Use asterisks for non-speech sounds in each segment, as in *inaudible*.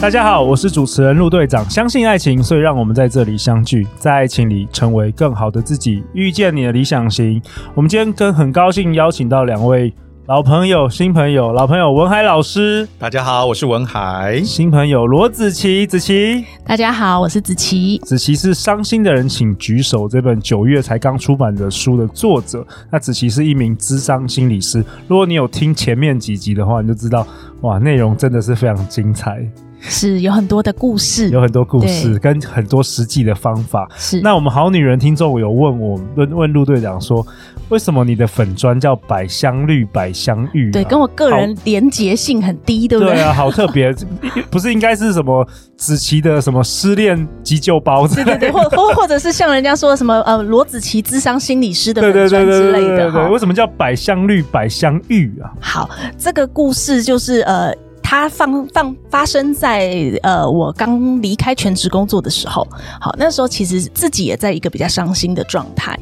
大家好，我是主持人陆队长。相信爱情，所以让我们在这里相聚，在爱情里成为更好的自己，遇见你的理想型。我们今天跟很高兴邀请到两位老朋友、新朋友。老朋友文海老师，大家好，我是文海。新朋友罗子琪，子琪，大家好，我是子琪。子琪是伤心的人请举手这本九月才刚出版的书的作者。那子琪是一名咨商心理师。如果你有听前面几集的话，你就知道哇，内容真的是非常精彩。是有很多的故事，有很多故事跟很多实际的方法。是那我们好女人听众有问我问问陆队长说，为什么你的粉砖叫百香绿百香玉、啊？对，跟我个人连结性很低，对不对？对啊，好特别，*laughs* 不是应该是什么子琪的什么失恋急救包？对对对，或或或者是像人家说什么呃罗子琪智商心理师的粉砖之类的对？为什么叫百香绿百香玉啊？好，这个故事就是呃。它放放发生在呃，我刚离开全职工作的时候。好，那时候其实自己也在一个比较伤心的状态。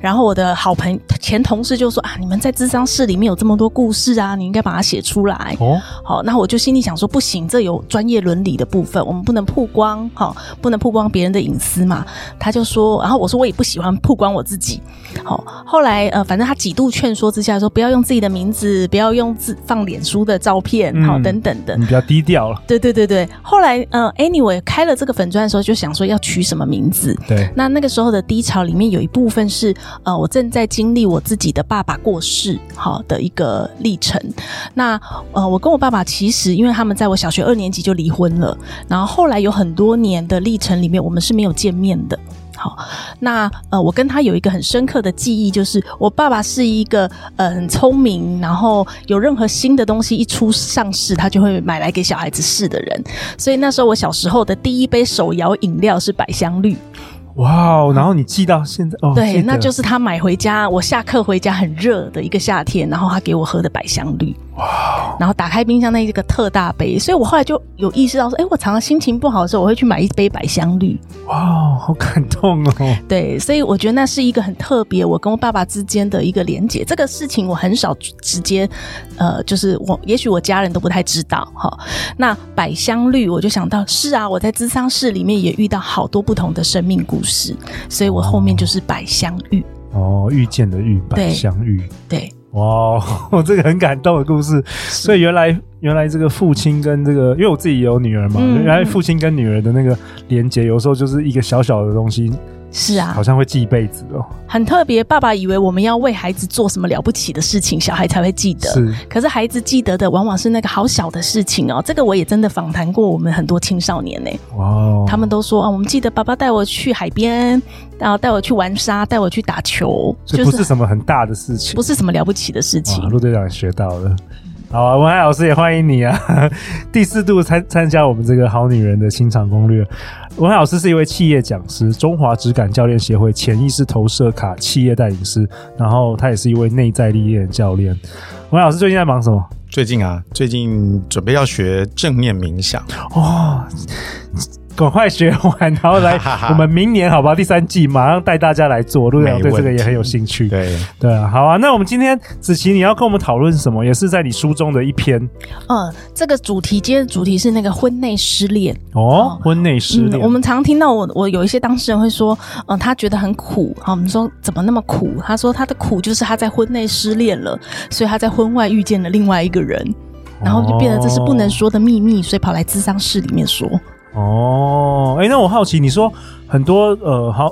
然后我的好朋前同事就说啊，你们在智商室里面有这么多故事啊，你应该把它写出来。哦，好，那我就心里想说，不行，这有专业伦理的部分，我们不能曝光，好，不能曝光别人的隐私嘛。他就说，然后我说我也不喜欢曝光我自己。好，后来呃，反正他几度劝说之下说，不要用自己的名字，不要用自放脸书的照片，好，等等。你比较低调了，对对对对。后来，呃，anyway，开了这个粉钻的时候，就想说要取什么名字。对，那那个时候的低潮里面有一部分是，呃，我正在经历我自己的爸爸过世，好的一个历程。那，呃，我跟我爸爸其实，因为他们在我小学二年级就离婚了，然后后来有很多年的历程里面，我们是没有见面的。好，那呃，我跟他有一个很深刻的记忆，就是我爸爸是一个呃很聪明，然后有任何新的东西一出上市，他就会买来给小孩子试的人。所以那时候我小时候的第一杯手摇饮料是百香绿。哇哦！然后你记到现在哦，对，那就是他买回家，我下课回家很热的一个夏天，然后他给我喝的百香绿。哇！然后打开冰箱那一个特大杯，所以我后来就有意识到说，哎，我常常心情不好的时候，我会去买一杯百香绿。哇，好感动哦！*laughs* 对，所以我觉得那是一个很特别，我跟我爸爸之间的一个连结。这个事情我很少直接，呃，就是我也许我家人都不太知道哈。那百香绿，我就想到是啊，我在咨商室里面也遇到好多不同的生命故事，所以我后面就是百香玉。哦，遇见的遇，百香玉。对。哇，我 *laughs* 这个很感动的故事。所以原来原来这个父亲跟这个，因为我自己也有女儿嘛，嗯、原来父亲跟女儿的那个连接，有时候就是一个小小的东西。是啊，好像会记一辈子哦，很特别。爸爸以为我们要为孩子做什么了不起的事情，小孩才会记得。是，可是孩子记得的往往是那个好小的事情哦。这个我也真的访谈过我们很多青少年呢。哇、哦，他们都说啊，我们记得爸爸带我去海边，然后带我去玩沙，带我去打球，这不是什么很大的事情，不是什么了不起的事情。陆队长学到了。好啊，文海老师也欢迎你啊！*laughs* 第四度参参加我们这个好女人的清场攻略。文海老师是一位企业讲师，中华质感教练协会潜意识投射卡企业带领师，然后他也是一位内在力量教练。文海老师最近在忙什么？最近啊，最近准备要学正念冥想哦。赶快学完，然后来我们明年好吧？第三季马上带大家来做。陆队长对这个也很有兴趣。对对啊，好啊。那我们今天子琪，你要跟我们讨论什么？也是在你书中的一篇。嗯，这个主题今天的主题是那个婚内失恋哦，婚内失恋、嗯。我们常听到我我有一些当事人会说，嗯，他觉得很苦。好，我们说怎么那么苦？他说他的苦就是他在婚内失恋了，所以他在婚外遇见了另外一个人，然后就变得这是不能说的秘密，所以跑来咨商室里面说。哦，哎、欸，那我好奇，你说很多呃好，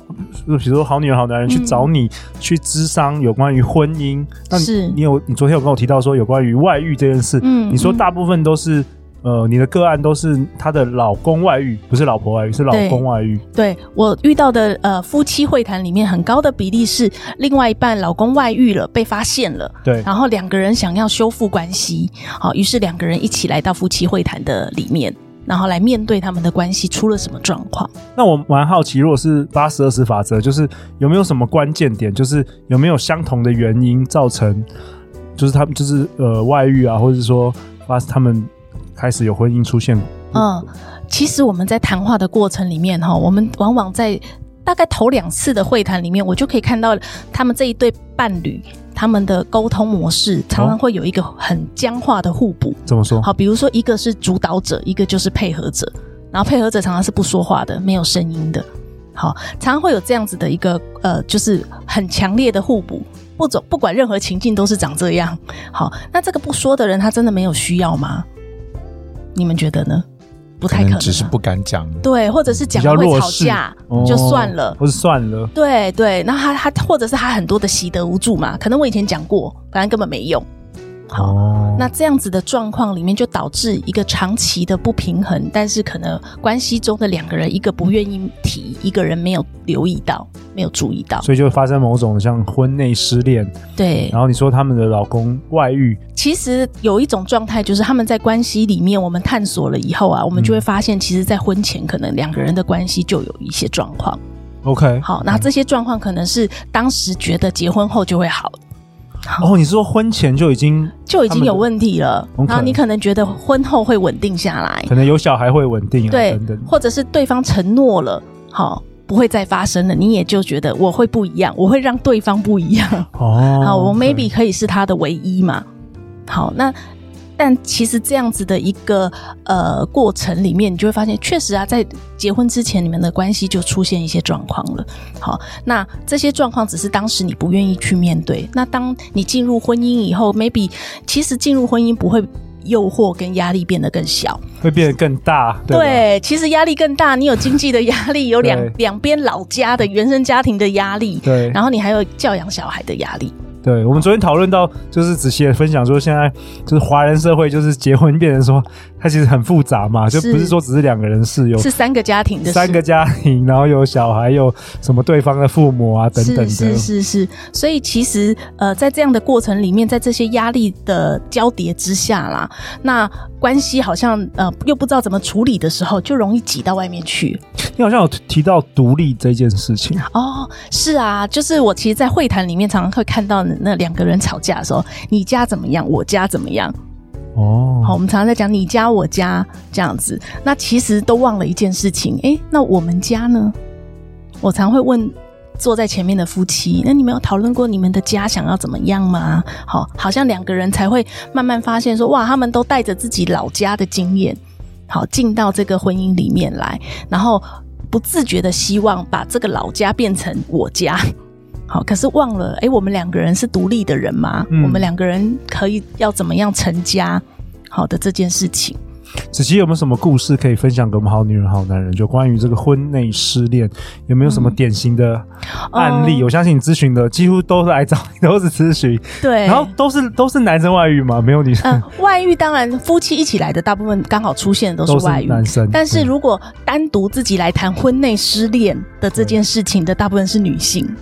比如说好女人、好男人去找你、嗯、去咨商有关于婚姻，那是你有你昨天有跟我提到说有关于外遇这件事，嗯，你说大部分都是呃你的个案都是她的老公外遇，不是老婆外遇，是老公外遇。对，对我遇到的呃夫妻会谈里面很高的比例是另外一半老公外遇了，被发现了，对，然后两个人想要修复关系，好，于是两个人一起来到夫妻会谈的里面。然后来面对他们的关系出了什么状况。那我蛮好奇，如果是八十二十法则，就是有没有什么关键点，就是有没有相同的原因造成，就是他们就是呃外遇啊，或者是说发他们开始有婚姻出现？嗯，其实我们在谈话的过程里面哈，我们往往在大概头两次的会谈里面，我就可以看到他们这一对伴侣。他们的沟通模式常常会有一个很僵化的互补。怎么说？好，比如说一个是主导者，一个就是配合者，然后配合者常常是不说话的，没有声音的。好，常常会有这样子的一个呃，就是很强烈的互补，不走不管任何情境都是长这样。好，那这个不说的人，他真的没有需要吗？你们觉得呢？不太可能，只是不敢讲。对，或者是讲会吵架，就算了，或是算了。对对，那他他或者是他很多的习得无助嘛，可能我以前讲过，反正根本没用。好，哦、那这样子的状况里面，就导致一个长期的不平衡，但是可能关系中的两个人，一个不愿意提，一个人没有留意到，没有注意到，所以就发生某种像婚内失恋。对，然后你说他们的老公外遇，其实有一种状态，就是他们在关系里面，我们探索了以后啊，我们就会发现，其实，在婚前可能两个人的关系就有一些状况。OK，好，那这些状况可能是当时觉得结婚后就会好。哦，你是说婚前就已经就已经有问题了，然后你可能觉得婚后会稳定下来，可能有小孩会稳定啊，对，等等，或者是对方承诺了，好，不会再发生了，你也就觉得我会不一样，我会让对方不一样。哦，好，我 maybe 可以是他的唯一嘛？好，那。但其实这样子的一个呃过程里面，你就会发现，确实啊，在结婚之前，你们的关系就出现一些状况了。好，那这些状况只是当时你不愿意去面对。那当你进入婚姻以后，maybe 其实进入婚姻不会诱惑跟压力变得更小，会变得更大。对，对，其实压力更大。你有经济的压力，有两两边老家的原生家庭的压力，对，然后你还有教养小孩的压力。对，我们昨天讨论到，就是子琪也分享说，现在就是华人社会，就是结婚变成说，它其实很复杂嘛，就不是说只是两个人事，有是三个家庭的三个家庭，然后有小孩，有什么对方的父母啊等等的，是是是是，所以其实呃，在这样的过程里面，在这些压力的交叠之下啦，那关系好像呃又不知道怎么处理的时候，就容易挤到外面去。你好像有提到独立这件事情哦，是啊，就是我其实，在会谈里面常常会看到。那两个人吵架的时候，你家怎么样？我家怎么样？哦，好，我们常常在讲你家我家这样子，那其实都忘了一件事情。诶，那我们家呢？我常会问坐在前面的夫妻，那你们有讨论过你们的家想要怎么样吗？好，好像两个人才会慢慢发现说，哇，他们都带着自己老家的经验，好，进到这个婚姻里面来，然后不自觉的希望把这个老家变成我家。好，可是忘了，哎、欸，我们两个人是独立的人吗？嗯、我们两个人可以要怎么样成家？好的这件事情，子琪有没有什么故事可以分享给我们好女人、好男人？就关于这个婚内失恋，有没有什么典型的案例？嗯、我相信你咨询的几乎都是来找你，都是咨询。对，然后都是都是男生外遇嘛？没有女生？嗯，外遇当然夫妻一起来的大部分刚好出现的都是外遇，男生。但是如果单独自己来谈婚内失恋的这件事情的，大部分是女性。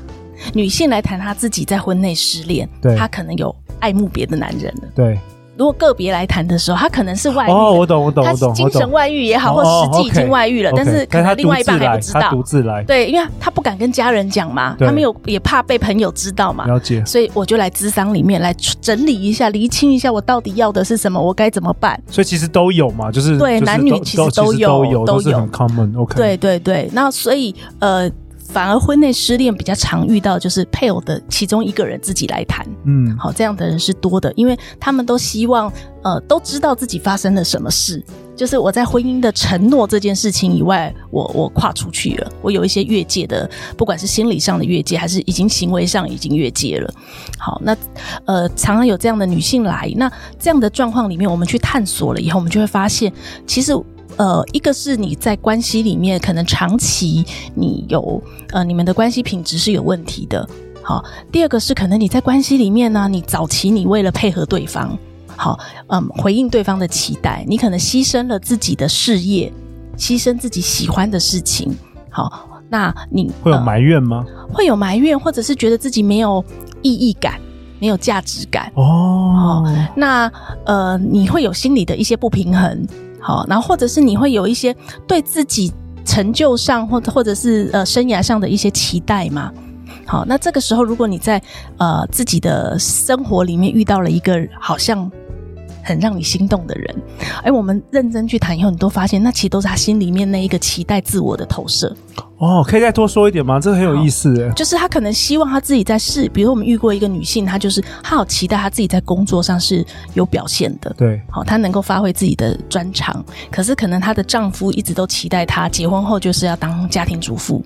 女性来谈她自己在婚内失恋，对，她可能有爱慕别的男人了。对，如果个别来谈的时候，她可能是外遇。哦，我懂，我懂，我懂。精神外遇也好，或实际已经外遇了，但是可能另外一半还不知道。独自来，对，因为他不敢跟家人讲嘛，他没有也怕被朋友知道嘛。了解。所以我就来咨商里面来整理一下，厘清一下我到底要的是什么，我该怎么办。所以其实都有嘛，就是对男女其实都有，都有很 common。OK。对对对，那所以呃。反而婚内失恋比较常遇到，就是配偶的其中一个人自己来谈，嗯，好，这样的人是多的，因为他们都希望，呃，都知道自己发生了什么事，就是我在婚姻的承诺这件事情以外，我我跨出去了，我有一些越界的，不管是心理上的越界，还是已经行为上已经越界了。好，那呃，常常有这样的女性来，那这样的状况里面，我们去探索了以后，我们就会发现，其实。呃，一个是你在关系里面可能长期你有呃你们的关系品质是有问题的，好。第二个是可能你在关系里面呢，你早期你为了配合对方，好，嗯，回应对方的期待，你可能牺牲了自己的事业，牺牲自己喜欢的事情，好，那你会有埋怨吗？呃，会有埋怨，或者是觉得自己没有意义感，没有价值感哦。那呃，你会有心理的一些不平衡。好，然后或者是你会有一些对自己成就上或或者是呃生涯上的一些期待吗？好，那这个时候如果你在呃自己的生活里面遇到了一个好像。很让你心动的人，哎，我们认真去谈以后，你都发现那其实都是他心里面那一个期待自我的投射。哦，可以再多说一点吗？这个很有意思。就是他可能希望他自己在事，比如我们遇过一个女性，她就是她好期待她自己在工作上是有表现的，对，好，她能够发挥自己的专长。可是可能她的丈夫一直都期待她结婚后就是要当家庭主妇。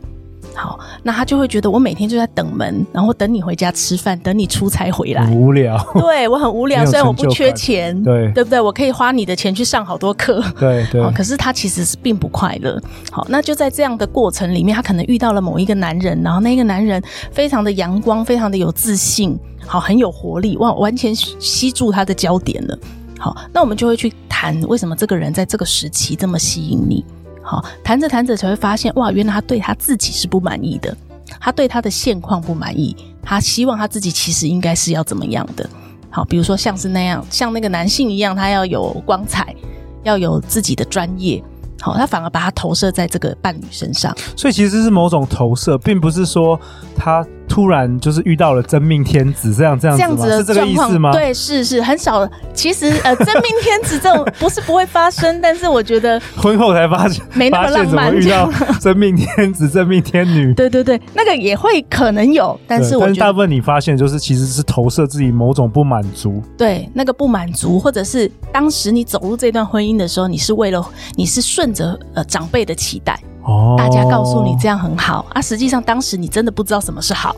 好，那他就会觉得我每天就在等门，然后等你回家吃饭，等你出差回来，无聊。*laughs* 对，我很无聊，虽然我不缺钱，对，对不对？我可以花你的钱去上好多课，对对。可是他其实是并不快乐。好，那就在这样的过程里面，他可能遇到了某一个男人，然后那个男人非常的阳光，非常的有自信，好，很有活力，哇，完全吸住他的焦点了。好，那我们就会去谈为什么这个人在这个时期这么吸引你。好，谈着谈着才会发现，哇，原来他对他自己是不满意的，他对他的现况不满意，他希望他自己其实应该是要怎么样的？好，比如说像是那样，像那个男性一样，他要有光彩，要有自己的专业。好，他反而把他投射在这个伴侣身上，所以其实是某种投射，并不是说他突然就是遇到了真命天子这样这样子，这样子是这个意思吗？对，是是很少。其实呃，真命天子这种不是不会发生，但是我觉得 *laughs* 婚后才发现没那么浪漫，遇到 *laughs* 真命天子、真命天女。对对对，那个也会可能有，但是我觉得大部分你发现就是其实是投射自己某种不满足。对，那个不满足，或者是当时你走入这段婚姻的时候，你是为了你是顺。着呃长辈的期待，哦，大家告诉你这样很好啊，实际上当时你真的不知道什么是好，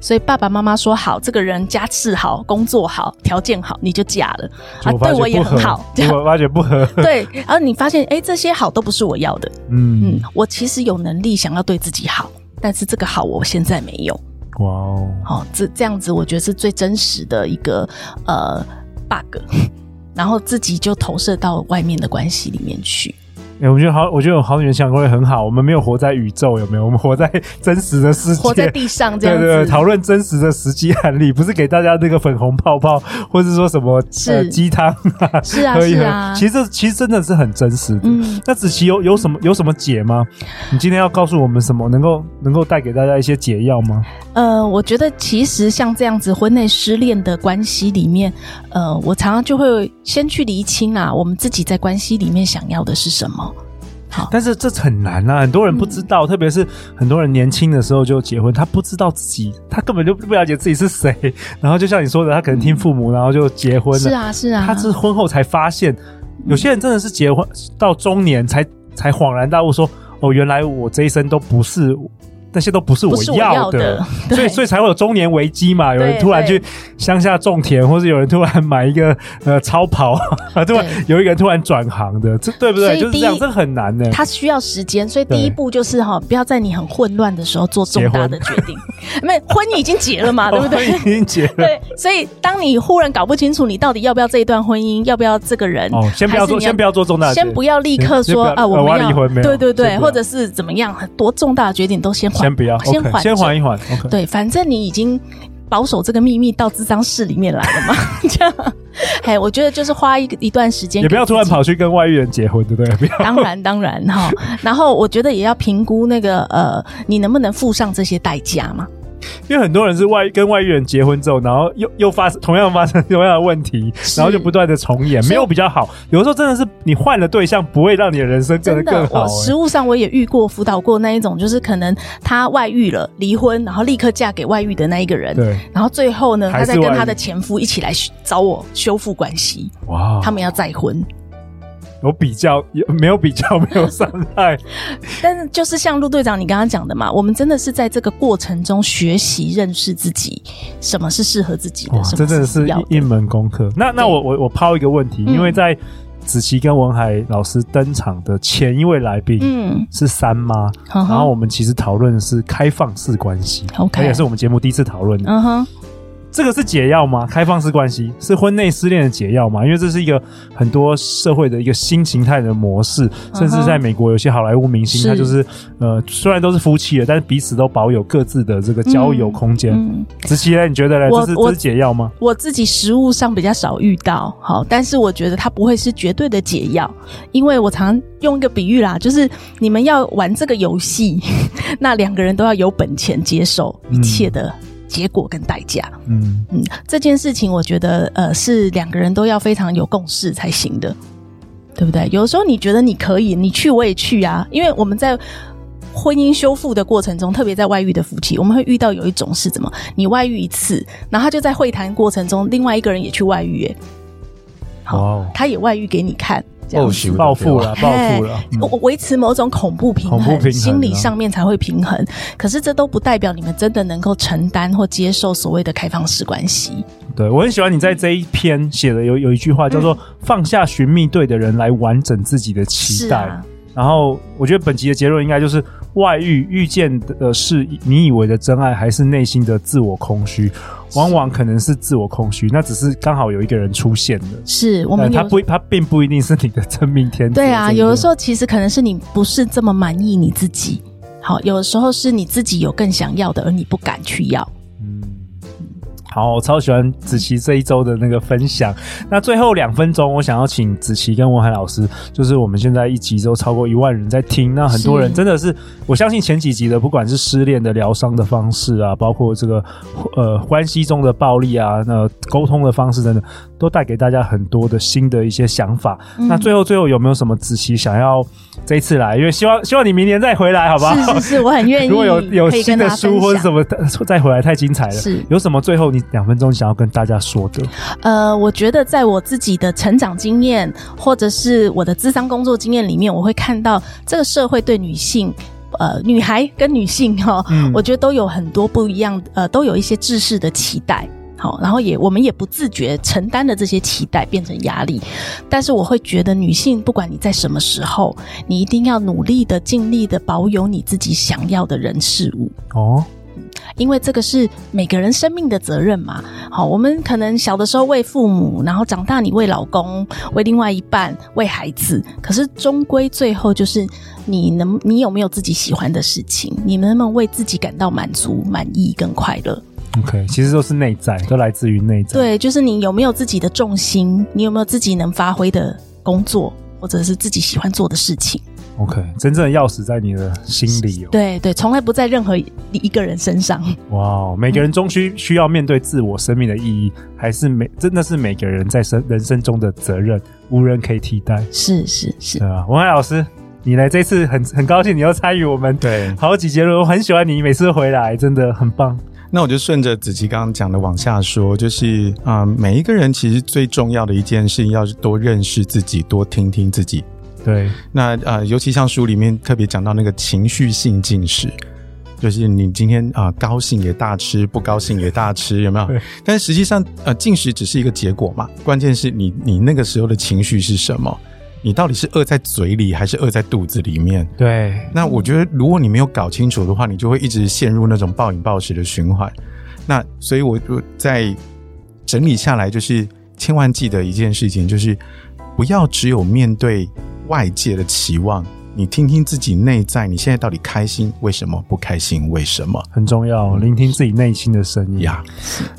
所以爸爸妈妈说好，这个人家世好，工作好，条件好，你就嫁了啊，对我也很好，结果发觉不合，*laughs* 对，然后你发现哎，这些好都不是我要的，嗯。嗯，我其实有能力想要对自己好，但是这个好我现在没有，哇哦，好，这这样子我觉得是最真实的一个呃 bug，*laughs* 然后自己就投射到外面的关系里面去。哎、欸，我觉得好，我觉得好女人情感攻略很好。我们没有活在宇宙，有没有？我们活在 *laughs* 真实的世界，活在地上这样子。对对对，讨论真实的实际案例，不是给大家那个粉红泡泡，或是说什么是鸡汤、呃。是啊，是啊。其实，其实真的是很真实的。嗯。那子琪有有什么有什么解吗？你今天要告诉我们什么？能够能够带给大家一些解药吗？呃，我觉得其实像这样子婚内失恋的关系里面，呃，我常常就会先去厘清啊，我们自己在关系里面想要的是什么。好，但是这很难啊，很多人不知道，嗯、特别是很多人年轻的时候就结婚，他不知道自己，他根本就不了解自己是谁。*laughs* 然后就像你说的，他可能听父母，然后就结婚了。是啊，是啊。他是婚后才发现，有些人真的是结婚到中年才才恍然大悟，说：“哦，原来我这一生都不是。”那些都不是我要的，要的 *laughs* 所以所以才会有中年危机嘛。有人突然去乡下种田，或者有人突然买一个呃超跑，*laughs* 对吧有一个人突然转行的，这对不对？就是这样，这很难的。他需要时间，所以第一步就是哈，不要在你很混乱的时候做重大的决定。*laughs* 没婚姻已经结了嘛，对不对？婚已经结了。对，所以当你忽然搞不清楚你到底要不要这一段婚姻，要不要这个人，哦，先不要做，先不要做重大，先不要立刻说啊，我们要离婚，没，对对对，或者是怎么样，很多重大的决定都先缓。先不要，先缓，先缓一缓。对，反正你已经保守这个秘密到智商室里面来了嘛，*laughs* 这样。哎，我觉得就是花一个一段时间，也不要突然跑去跟外遇人结婚，对不对？不要。当然，当然哈。然后我觉得也要评估那个呃，你能不能付上这些代价嘛。因为很多人是外跟外遇人结婚之后，然后又又发生同样发生同样的问题，然后就不断的重演，没有比较好。有的时候真的是你换了对象，不会让你的人生变得更好。实物上我也遇过辅导过那一种，就是可能他外遇了，离婚，然后立刻嫁给外遇的那一个人，对，然后最后呢，他再跟他的前夫一起来找我修复关系，哇，他们要再婚。有比较，有没有比较，没有伤害。*laughs* 但是，就是像陆队长你刚刚讲的嘛，我们真的是在这个过程中学习认识自己，什么是适合自己的，什么真的是一门功课。那那我我我抛一个问题，因为在子琪跟文海老师登场的前一位来宾，嗯，是三妈，然后我们其实讨论的是开放式关系，OK，也是我们节目第一次讨论的，嗯哼。这个是解药吗？开放式关系是婚内失恋的解药吗？因为这是一个很多社会的一个新形态的模式，甚至在美国有些好莱坞明星，他就是呃，虽然都是夫妻了，但是彼此都保有各自的这个交友空间。子琪呢？你觉得呢？这是这是解药吗？我自己实务上比较少遇到，好，但是我觉得它不会是绝对的解药，因为我常用一个比喻啦，就是你们要玩这个游戏，*laughs* 那两个人都要有本钱接受一切的。嗯结果跟代价，嗯嗯，这件事情我觉得呃是两个人都要非常有共识才行的，对不对？有时候你觉得你可以，你去我也去啊，因为我们在婚姻修复的过程中，特别在外遇的夫妻，我们会遇到有一种是怎么？你外遇一次，然后他就在会谈过程中，另外一个人也去外遇，耶，好.他也外遇给你看。报复报复了，暴富了。我维持某种恐怖平衡，恐怖平衡，心理上面才会平衡。可是这都不代表你们真的能够承担或接受所谓的开放式关系。对，我很喜欢你在这一篇写的有有一句话叫做“放下寻觅对的人来完整自己的期待”。然后我觉得本集的结论应该就是：外遇遇见的是你以为的真爱，还是内心的自我空虚？往往可能是自我空虚，那只是刚好有一个人出现了。是我们他不，他并不一定是你的真命天子。对啊，有的时候其实可能是你不是这么满意你自己。好，有的时候是你自己有更想要的，而你不敢去要。好，我超喜欢子琪这一周的那个分享。那最后两分钟，我想要请子琪跟文海老师，就是我们现在一集都超过一万人在听，那很多人真的是，是我相信前几集的，不管是失恋的疗伤的方式啊，包括这个呃关系中的暴力啊，那沟通的方式等等，都带给大家很多的新的一些想法。嗯、那最后最后有没有什么子琪想要这一次来？因为希望希望你明年再回来，好不好？是是是，我很愿意。*laughs* 如果有有新的书或者什么再回来，太精彩了。是有什么最后你？两分钟想要跟大家说的，呃，我觉得在我自己的成长经验，或者是我的智商工作经验里面，我会看到这个社会对女性，呃，女孩跟女性哈，嗯，我觉得都有很多不一样，呃，都有一些制式的期待，好，然后也我们也不自觉承担的这些期待变成压力，但是我会觉得女性不管你在什么时候，你一定要努力的、尽力的保有你自己想要的人事物哦。因为这个是每个人生命的责任嘛。好，我们可能小的时候为父母，然后长大你为老公、为另外一半、为孩子。可是终归最后就是你能，你有没有自己喜欢的事情？你能不能为自己感到满足、满意跟快乐？OK，其实都是内在，都来自于内在。对，就是你有没有自己的重心？你有没有自己能发挥的工作，或者是自己喜欢做的事情？OK，真正的钥匙在你的心里哦。对对，从来不在任何一个人身上。哇，每个人终需需要面对自我生命的意义，还是每真的是每个人在生人生中的责任，无人可以替代。是是是，对啊，文海老师，你来这次很很高兴你又参与我们对好几节了，我很喜欢你每次回来，真的很棒。那我就顺着子琪刚刚讲的往下说，就是啊、呃，每一个人其实最重要的一件事情，要是多认识自己，多听听自己。对，那呃，尤其像书里面特别讲到那个情绪性进食，就是你今天啊、呃、高兴也大吃，不高兴也大吃，有没有？对但实际上，呃，进食只是一个结果嘛，关键是你你那个时候的情绪是什么？你到底是饿在嘴里，还是饿在肚子里面？对。那我觉得，如果你没有搞清楚的话，你就会一直陷入那种暴饮暴食的循环。那所以，我我在整理下来，就是千万记得一件事情，就是不要只有面对。外界的期望，你听听自己内在，你现在到底开心？为什么不开心？为什么？很重要，聆听自己内心的声音呀。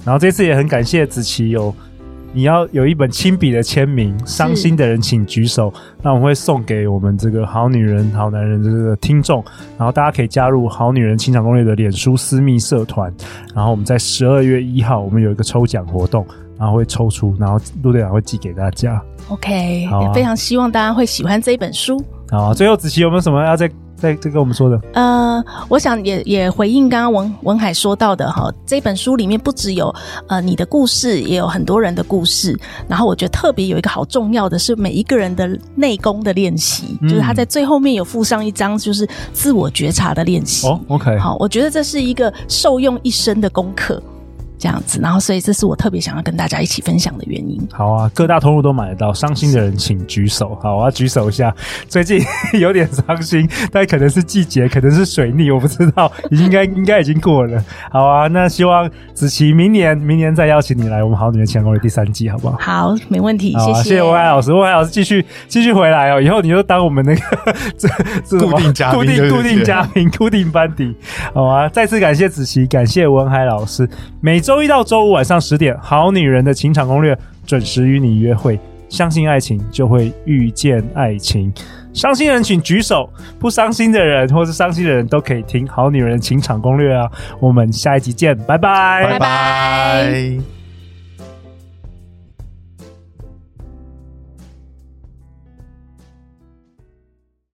然后这次也很感谢子琪有，你要有一本亲笔的签名，伤心的人请举手，那我们会送给我们这个好女人、好男人的这个听众，然后大家可以加入好女人情场攻略的脸书私密社团，然后我们在十二月一号我们有一个抽奖活动。然后会抽出，然后陆队长会寄给大家。OK，好、啊，非常希望大家会喜欢这一本书。好、啊，最后子琪有没有什么要再再再跟我们说的？呃，我想也也回应刚刚文文海说到的哈，这本书里面不只有呃你的故事，也有很多人的故事。然后我觉得特别有一个好重要的是每一个人的内功的练习，嗯、就是他在最后面有附上一张就是自我觉察的练习。哦，OK，好，我觉得这是一个受用一生的功课。这样子，然后所以这是我特别想要跟大家一起分享的原因。好啊，各大通路都买得到。伤心的人请举手。好，我要举手一下。最近有点伤心，但可能是季节，可能是水逆，我不知道，应该 *laughs* 应该已经过了。好啊，那希望子琪明年明年再邀请你来我们好女人情场攻略第三季，好不好？好，没问题。谢谢，谢谢温海老师，文海老师继续继续回来哦。以后你就当我们那个这这固定嘉宾，*laughs* 固定固定嘉宾，固定班底。好啊，再次感谢子琪，感谢文海老师。每周一到周五晚上十点，《好女人的情场攻略》准时与你约会。相信爱情，就会遇见爱情。伤心人请举手，不伤心的人或是伤心的人都可以听《好女人的情场攻略》啊。我们下一集见，拜拜，拜拜。